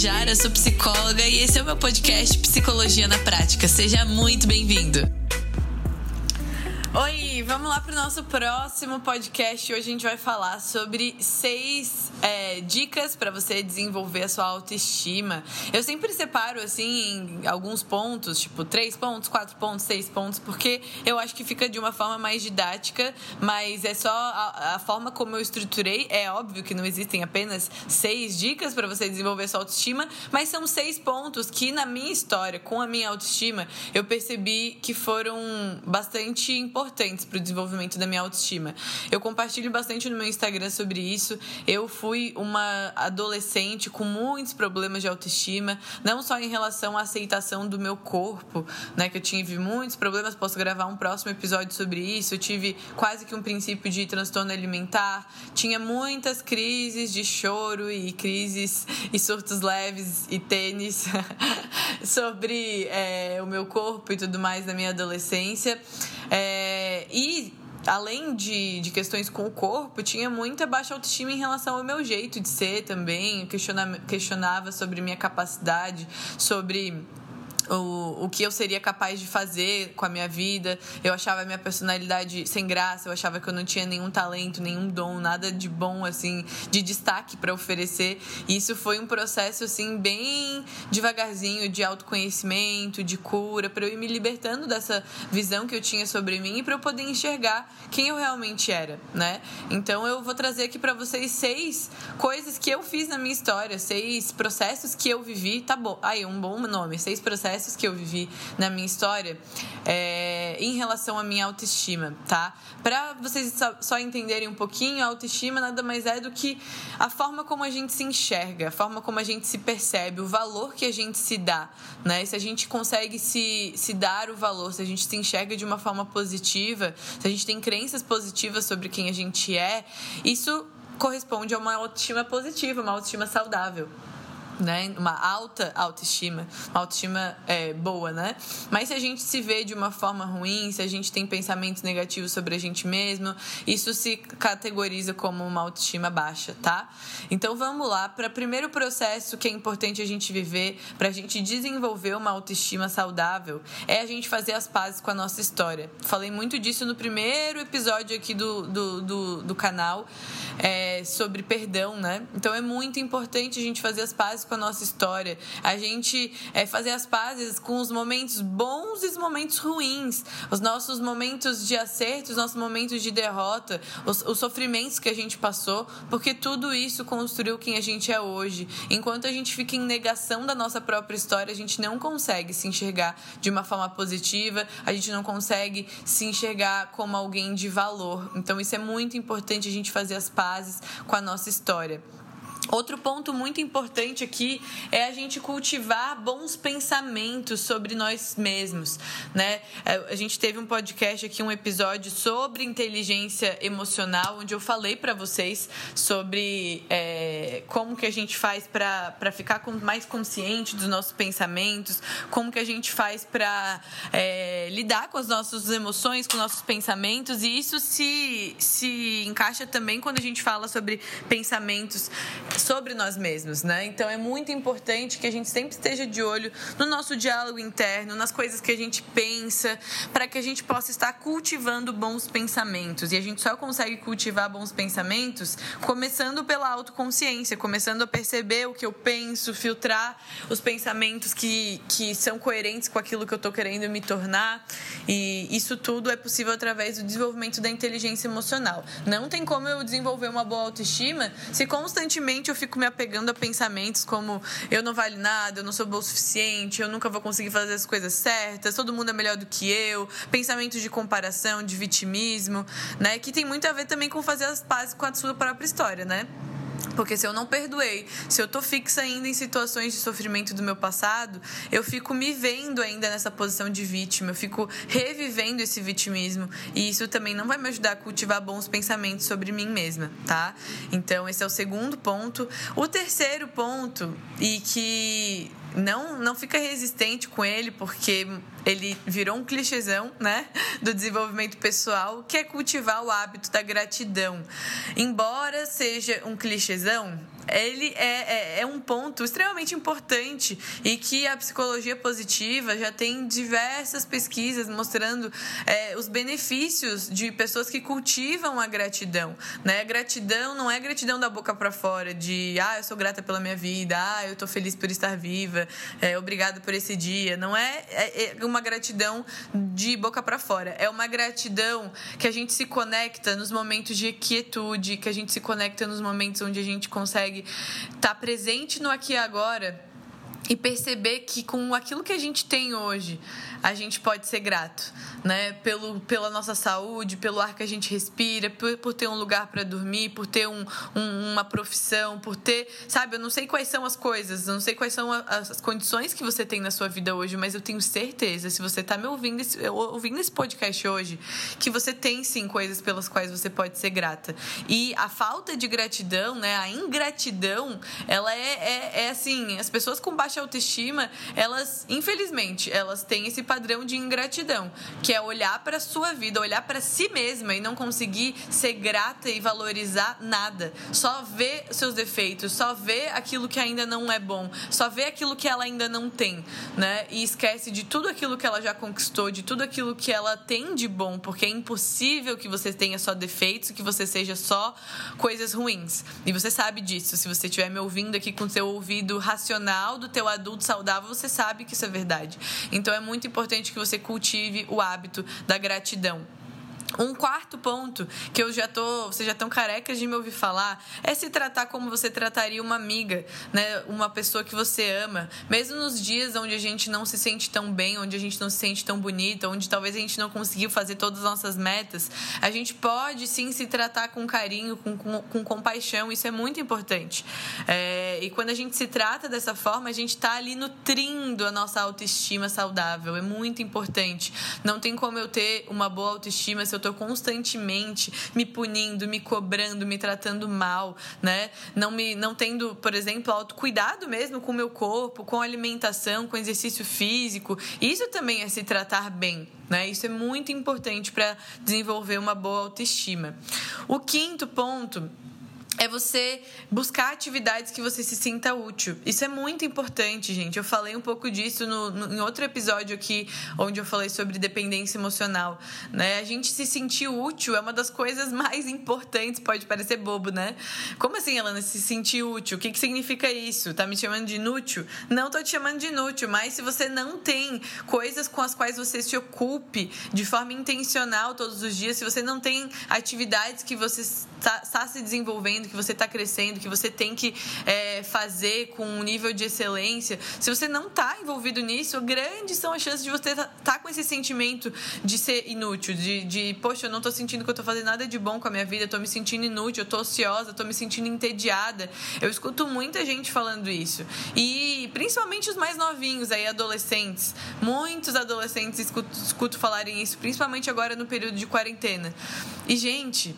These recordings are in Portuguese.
Jara, sou psicóloga e esse é o meu podcast Psicologia na Prática. Seja muito bem-vindo. Oi, vamos lá para o nosso próximo podcast. Hoje a gente vai falar sobre seis é, dicas para você desenvolver a sua autoestima. Eu sempre separo assim em alguns pontos, tipo três pontos, quatro pontos, seis pontos, porque eu acho que fica de uma forma mais didática, mas é só a, a forma como eu estruturei. É óbvio que não existem apenas seis dicas para você desenvolver sua autoestima, mas são seis pontos que na minha história, com a minha autoestima, eu percebi que foram bastante importantes para o desenvolvimento da minha autoestima. Eu compartilho bastante no meu Instagram sobre isso. Eu fui uma adolescente com muitos problemas de autoestima, não só em relação à aceitação do meu corpo, né, que eu tive muitos problemas, posso gravar um próximo episódio sobre isso. Eu tive quase que um princípio de transtorno alimentar, tinha muitas crises de choro e crises e surtos leves e tênis sobre é, o meu corpo e tudo mais na minha adolescência. É, além de, de questões com o corpo, tinha muita baixa autoestima em relação ao meu jeito de ser também. Questionava, questionava sobre minha capacidade, sobre o, o que eu seria capaz de fazer com a minha vida. Eu achava a minha personalidade sem graça, eu achava que eu não tinha nenhum talento, nenhum dom, nada de bom, assim, de destaque para oferecer. E isso foi um processo, assim, bem devagarzinho de autoconhecimento, de cura, para eu ir me libertando dessa visão que eu tinha sobre mim e para eu poder enxergar quem eu realmente era, né? Então eu vou trazer aqui para vocês seis coisas que eu fiz na minha história, seis processos que eu vivi. Tá bom, aí um bom nome, seis processos processos que eu vivi na minha história é, em relação à minha autoestima, tá? Para vocês só entenderem um pouquinho, a autoestima nada mais é do que a forma como a gente se enxerga, a forma como a gente se percebe, o valor que a gente se dá, né? Se a gente consegue se, se dar o valor, se a gente se enxerga de uma forma positiva, se a gente tem crenças positivas sobre quem a gente é, isso corresponde a uma autoestima positiva, uma autoestima saudável né? Uma alta autoestima, uma autoestima é, boa, né? Mas se a gente se vê de uma forma ruim, se a gente tem pensamentos negativos sobre a gente mesmo, isso se categoriza como uma autoestima baixa, tá? Então vamos lá para o primeiro processo que é importante a gente viver para a gente desenvolver uma autoestima saudável é a gente fazer as pazes com a nossa história. Falei muito disso no primeiro episódio aqui do, do, do, do canal é, sobre perdão, né? Então é muito importante a gente fazer as pazes com a nossa história, a gente é, fazer as pazes com os momentos bons e os momentos ruins, os nossos momentos de acerto, os nossos momentos de derrota, os, os sofrimentos que a gente passou, porque tudo isso construiu quem a gente é hoje. Enquanto a gente fica em negação da nossa própria história, a gente não consegue se enxergar de uma forma positiva, a gente não consegue se enxergar como alguém de valor. Então, isso é muito importante a gente fazer as pazes com a nossa história. Outro ponto muito importante aqui é a gente cultivar bons pensamentos sobre nós mesmos, né? É, a gente teve um podcast aqui, um episódio sobre inteligência emocional, onde eu falei para vocês sobre é, como que a gente faz para ficar mais consciente dos nossos pensamentos, como que a gente faz para é, lidar com as nossas emoções, com nossos pensamentos, e isso se, se encaixa também quando a gente fala sobre pensamentos sobre nós mesmos, né? Então é muito importante que a gente sempre esteja de olho no nosso diálogo interno, nas coisas que a gente pensa, para que a gente possa estar cultivando bons pensamentos. E a gente só consegue cultivar bons pensamentos começando pela autoconsciência, começando a perceber o que eu penso, filtrar os pensamentos que, que são coerentes com aquilo que eu estou querendo me tornar. E isso tudo é possível através do desenvolvimento da inteligência emocional. Não tem como eu desenvolver uma boa autoestima se constantemente eu fico me apegando a pensamentos como eu não vale nada, eu não sou bom o suficiente, eu nunca vou conseguir fazer as coisas certas, todo mundo é melhor do que eu, pensamentos de comparação, de vitimismo, né? Que tem muito a ver também com fazer as pazes com a sua própria história, né? Porque se eu não perdoei, se eu tô fixa ainda em situações de sofrimento do meu passado, eu fico me vendo ainda nessa posição de vítima, eu fico revivendo esse vitimismo. E isso também não vai me ajudar a cultivar bons pensamentos sobre mim mesma, tá? Então, esse é o segundo ponto. O terceiro ponto, e que não, não fica resistente com ele, porque ele virou um clichêzão, né? Do desenvolvimento pessoal, que é cultivar o hábito da gratidão. Embora seja um clichêzão, ele é, é, é, um ponto extremamente importante e que a psicologia positiva já tem diversas pesquisas mostrando é, os benefícios de pessoas que cultivam a gratidão. Né? Gratidão não é gratidão da boca para fora, de ah, eu sou grata pela minha vida, ah, eu estou feliz por estar viva, é, obrigado por esse dia. Não é, é, é uma gratidão de boca para fora, é uma gratidão que a gente se conecta nos momentos de quietude, que a gente se conecta nos momentos onde a gente consegue estar tá presente no aqui e agora e perceber que com aquilo que a gente tem hoje, a gente pode ser grato, né? Pelo, pela nossa saúde, pelo ar que a gente respira, por, por ter um lugar para dormir, por ter um, um, uma profissão, por ter, sabe? Eu não sei quais são as coisas, eu não sei quais são as, as condições que você tem na sua vida hoje, mas eu tenho certeza, se você está me ouvindo, ouvindo esse podcast hoje, que você tem sim coisas pelas quais você pode ser grata. E a falta de gratidão, né? A ingratidão, ela é, é, é assim, as pessoas com baixa autoestima, elas, infelizmente, elas têm esse padrão de ingratidão, que é olhar para sua vida, olhar para si mesma e não conseguir ser grata e valorizar nada. Só ver seus defeitos, só ver aquilo que ainda não é bom, só ver aquilo que ela ainda não tem, né? E esquece de tudo aquilo que ela já conquistou, de tudo aquilo que ela tem de bom, porque é impossível que você tenha só defeitos, que você seja só coisas ruins. E você sabe disso. Se você estiver me ouvindo aqui com seu ouvido racional do teu adulto saudável, você sabe que isso é verdade. Então é muito importante que você cultive o hábito da gratidão. Um quarto ponto que eu já tô, vocês já estão carecas de me ouvir falar, é se tratar como você trataria uma amiga, né? Uma pessoa que você ama, mesmo nos dias onde a gente não se sente tão bem, onde a gente não se sente tão bonita, onde talvez a gente não conseguiu fazer todas as nossas metas, a gente pode sim se tratar com carinho, com, com, com compaixão, isso é muito importante. É, e quando a gente se trata dessa forma, a gente está ali nutrindo a nossa autoestima saudável, é muito importante. Não tem como eu ter uma boa autoestima se eu estou constantemente me punindo, me cobrando, me tratando mal, né? Não me não tendo, por exemplo, autocuidado mesmo com o meu corpo, com alimentação, com exercício físico. Isso também é se tratar bem, né? Isso é muito importante para desenvolver uma boa autoestima. O quinto ponto é você buscar atividades que você se sinta útil. Isso é muito importante, gente. Eu falei um pouco disso no, no, em outro episódio aqui, onde eu falei sobre dependência emocional. Né? A gente se sentir útil é uma das coisas mais importantes. Pode parecer bobo, né? Como assim, Alana, se sentir útil? O que, que significa isso? Tá me chamando de inútil? Não tô te chamando de inútil, mas se você não tem coisas com as quais você se ocupe de forma intencional todos os dias, se você não tem atividades que você está, está se desenvolvendo, que você está crescendo, que você tem que é, fazer com um nível de excelência, se você não está envolvido nisso, grandes são as chances de você estar tá, tá com esse sentimento de ser inútil, de, de poxa, eu não estou sentindo que eu estou fazendo nada de bom com a minha vida, estou me sentindo inútil, eu estou ociosa, estou me sentindo entediada. Eu escuto muita gente falando isso. E principalmente os mais novinhos aí, adolescentes. Muitos adolescentes escuto, escuto falarem isso, principalmente agora no período de quarentena. E, gente,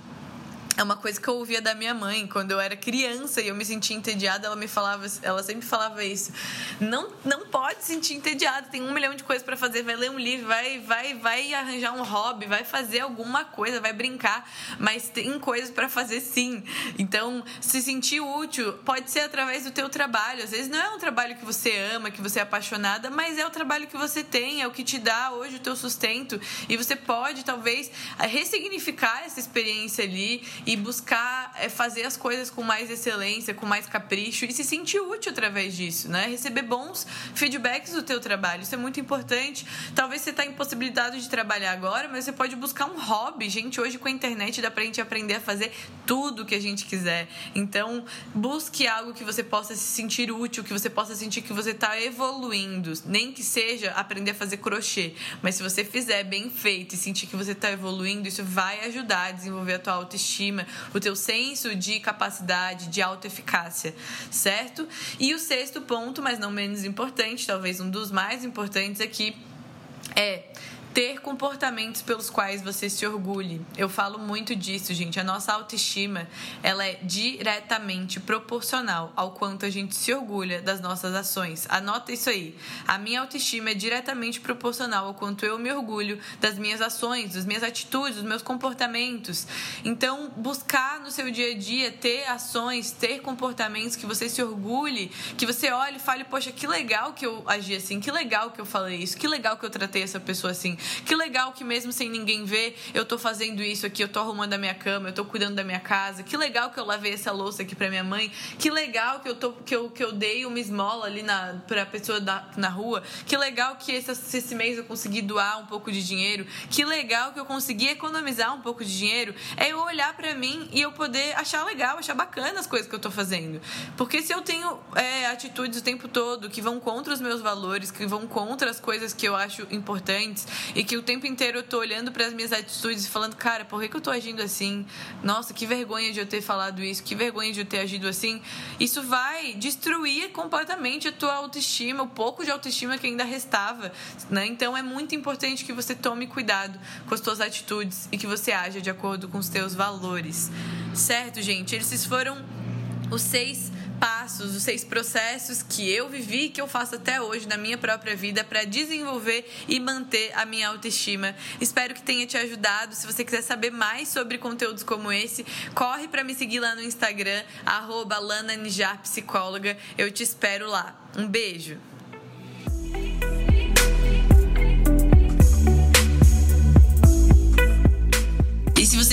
é uma coisa que eu ouvia da minha mãe quando eu era criança e eu me sentia entediada. Ela me falava, ela sempre falava isso. Não, não pode se sentir entediada. Tem um milhão de coisas para fazer. Vai ler um livro, vai, vai, vai arranjar um hobby, vai fazer alguma coisa, vai brincar. Mas tem coisas para fazer sim. Então, se sentir útil pode ser através do teu trabalho. Às vezes não é um trabalho que você ama, que você é apaixonada, mas é o trabalho que você tem, é o que te dá hoje o teu sustento. E você pode talvez ressignificar essa experiência ali e buscar é, fazer as coisas com mais excelência, com mais capricho e se sentir útil através disso, né? Receber bons feedbacks do teu trabalho, isso é muito importante. Talvez você está impossibilitado de trabalhar agora, mas você pode buscar um hobby. Gente, hoje com a internet dá pra gente aprender a fazer tudo que a gente quiser. Então, busque algo que você possa se sentir útil, que você possa sentir que você está evoluindo, nem que seja aprender a fazer crochê, mas se você fizer bem feito e sentir que você está evoluindo, isso vai ajudar a desenvolver a tua autoestima o teu senso de capacidade, de autoeficácia, certo? E o sexto ponto, mas não menos importante, talvez um dos mais importantes aqui, é ter comportamentos pelos quais você se orgulhe. Eu falo muito disso, gente. A nossa autoestima, ela é diretamente proporcional ao quanto a gente se orgulha das nossas ações. Anota isso aí. A minha autoestima é diretamente proporcional ao quanto eu me orgulho das minhas ações, das minhas atitudes, dos meus comportamentos. Então, buscar no seu dia a dia ter ações, ter comportamentos que você se orgulhe, que você olhe e fale, poxa, que legal que eu agi assim, que legal que eu falei isso, que legal que eu tratei essa pessoa assim. Que legal que mesmo sem ninguém ver, eu tô fazendo isso aqui, eu tô arrumando a minha cama, eu tô cuidando da minha casa. Que legal que eu lavei essa louça aqui pra minha mãe. Que legal que eu tô que eu, que eu dei uma esmola ali na pra pessoa da, na rua. Que legal que esse, esse mês eu consegui doar um pouco de dinheiro. Que legal que eu consegui economizar um pouco de dinheiro. É eu olhar para mim e eu poder achar legal, achar bacana as coisas que eu tô fazendo. Porque se eu tenho é, atitudes o tempo todo que vão contra os meus valores, que vão contra as coisas que eu acho importantes e que o tempo inteiro eu tô olhando para as minhas atitudes e falando, cara, por que, que eu tô agindo assim? Nossa, que vergonha de eu ter falado isso, que vergonha de eu ter agido assim. Isso vai destruir completamente a tua autoestima, o pouco de autoestima que ainda restava, né? Então é muito importante que você tome cuidado com as tuas atitudes e que você haja de acordo com os teus valores. Certo, gente? Esses foram os seis passos, os seis processos que eu vivi, que eu faço até hoje na minha própria vida para desenvolver e manter a minha autoestima. Espero que tenha te ajudado. Se você quiser saber mais sobre conteúdos como esse, corre para me seguir lá no Instagram, arroba Psicóloga. Eu te espero lá. Um beijo!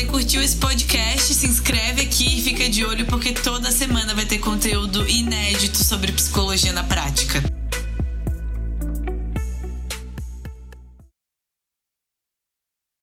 Curtiu esse podcast, se inscreve aqui e fica de olho porque toda semana vai ter conteúdo inédito sobre psicologia na prática.